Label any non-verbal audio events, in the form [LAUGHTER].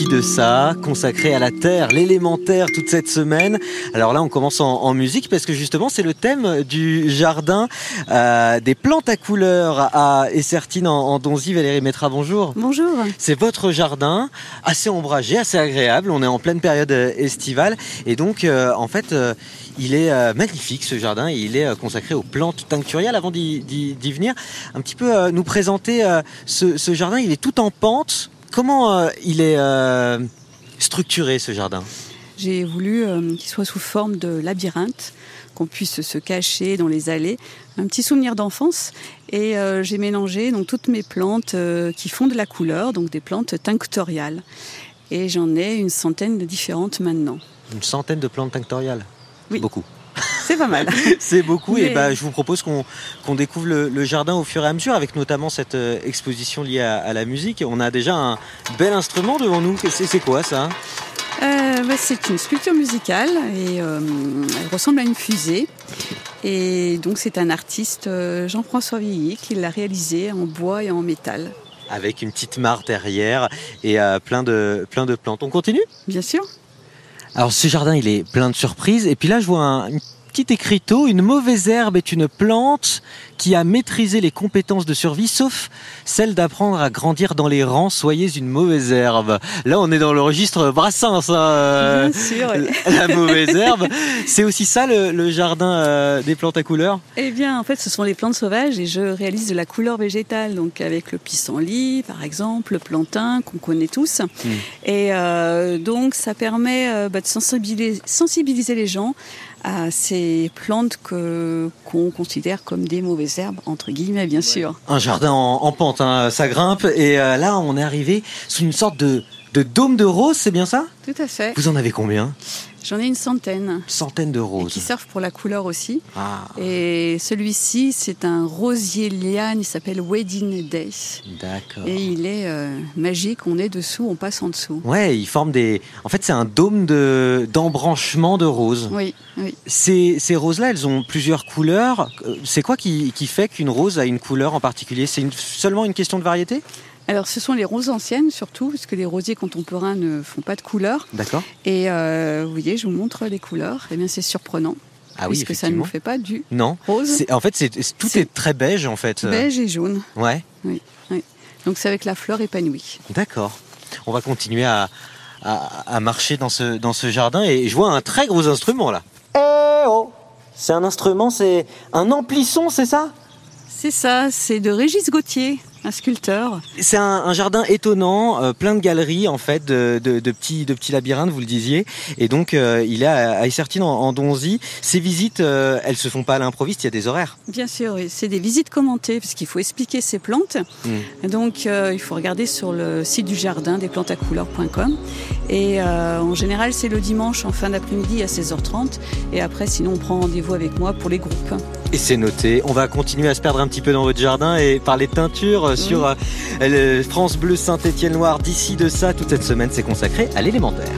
de ça, consacré à la terre, l'élémentaire toute cette semaine. Alors là, on commence en, musique parce que justement, c'est le thème du jardin euh, des plantes à couleurs à Essertine en, en Donzy. Valérie Métra, bonjour. Bonjour. C'est votre jardin, assez ombragé, assez agréable. On est en pleine période estivale et donc, euh, en fait, euh, il est magnifique ce jardin. Et il est consacré aux plantes tincturiales. Avant d'y venir, un petit peu nous présenter ce, ce jardin. Il est tout en pente. Comment euh, il est euh, structuré ce jardin? J'ai voulu euh, qu'il soit sous forme de labyrinthe, qu'on puisse se cacher dans les allées. Un petit souvenir d'enfance. Et j'ai mélangé donc toutes mes plantes qui font de la couleur, donc des plantes tinctoriales. Et j'en ai une centaine de différentes maintenant. Une centaine de plantes tinctoriales? Oui. Beaucoup. C'est pas mal. [LAUGHS] c'est beaucoup. Et bah, je vous propose qu'on découvre le, jardin au fur et à mesure, avec notamment cette euh, exposition liée à, la musique. On a déjà un bel instrument devant nous. C'est quoi ça? Euh, bah, C'est une sculpture musicale et euh, elle ressemble à une fusée. Et donc c'est un artiste, Jean-François Villy, qui l'a réalisé en bois et en métal. Avec une petite mare derrière et plein, de, plein de plantes. On continue? Bien sûr. Alors ce jardin, il est plein de surprises. Et puis là, je vois un, une petit écriteau, une mauvaise herbe est une plante qui a maîtrisé les compétences de survie, sauf celle d'apprendre à grandir dans les rangs. Soyez une mauvaise herbe. Là, on est dans le registre Brassens. Hein, euh, Bien sûr. [LAUGHS] La mauvaise herbe. C'est aussi ça le, jardin euh, des plantes à couleur? Eh bien, en fait, ce sont les plantes sauvages et je réalise de la couleur végétale, donc avec le pissenlit, par exemple, le plantain qu'on connaît tous. Hmm. Et euh, donc, ça permet bah, de sensibiliser, sensibiliser les gens à ces plantes que qu'on considère comme des mauvaises herbes entre guillemets bien sûr. Un jardin en, pente, hein, ça grimpe et euh, là on est arrivé sous une sorte de, de dôme de rose, c'est bien ça? Tout à fait. Vous en avez combien? J'en ai une centaine. Centaine de roses. qui servent pour la couleur aussi. Ah. Et celui-ci, c'est un rosier liane, il s'appelle Wedding Day. D'accord. Et il est euh, magique, on est dessous, on passe en dessous. Ouais, il forme des. En fait, c'est un dôme de d'embranchement de roses. Oui, oui. Ces, ces roses-là, elles ont plusieurs couleurs. Euh, c'est quoi qui, qui fait qu'une rose a une couleur en particulier? C'est seulement une question de variété? Alors, ce sont les roses anciennes surtout, parce que les rosiers contemporains ne font pas de couleur. D'accord. Et euh, vous voyez, je vous montre les couleurs. Eh bien, c'est surprenant. Ah oui, puisque ça ne nous fait pas du non. rose. En fait, c'est, tout est... très beige en fait. Beige et jaune. Ouais. Oui. oui. Donc c'est avec la fleur épanouie. D'accord. On va continuer à, à, marcher dans ce, dans ce jardin et je vois un très gros instrument là. Eh oh C'est un instrument, c'est un amplisson, c'est ça? C'est ça, c'est de Régis Gauthier un sculpteur. C'est un, jardin étonnant, euh, plein de galeries en fait, de, petits, de petits labyrinthes, vous le disiez. Et donc euh, il est à, Essertine en, Donzy. Ces visites, euh, elles se font pas à l'improviste, il y a des horaires. Bien sûr, c'est des visites commentées parce qu'il faut expliquer ces plantes. Hmm. Donc il faut regarder sur le site du jardin des plantes à couleurs.com. Et en général, c'est le dimanche en fin d'après-midi à 16h30. Et après, sinon, on prend rendez-vous avec moi pour les groupes. Et c'est noté. On va continuer à se perdre un petit peu dans votre jardin et parler de teinture sur euh, France Bleu Saint-Étienne Noir. D'ici de ça, toute cette semaine, c'est consacré à l'élémentaire.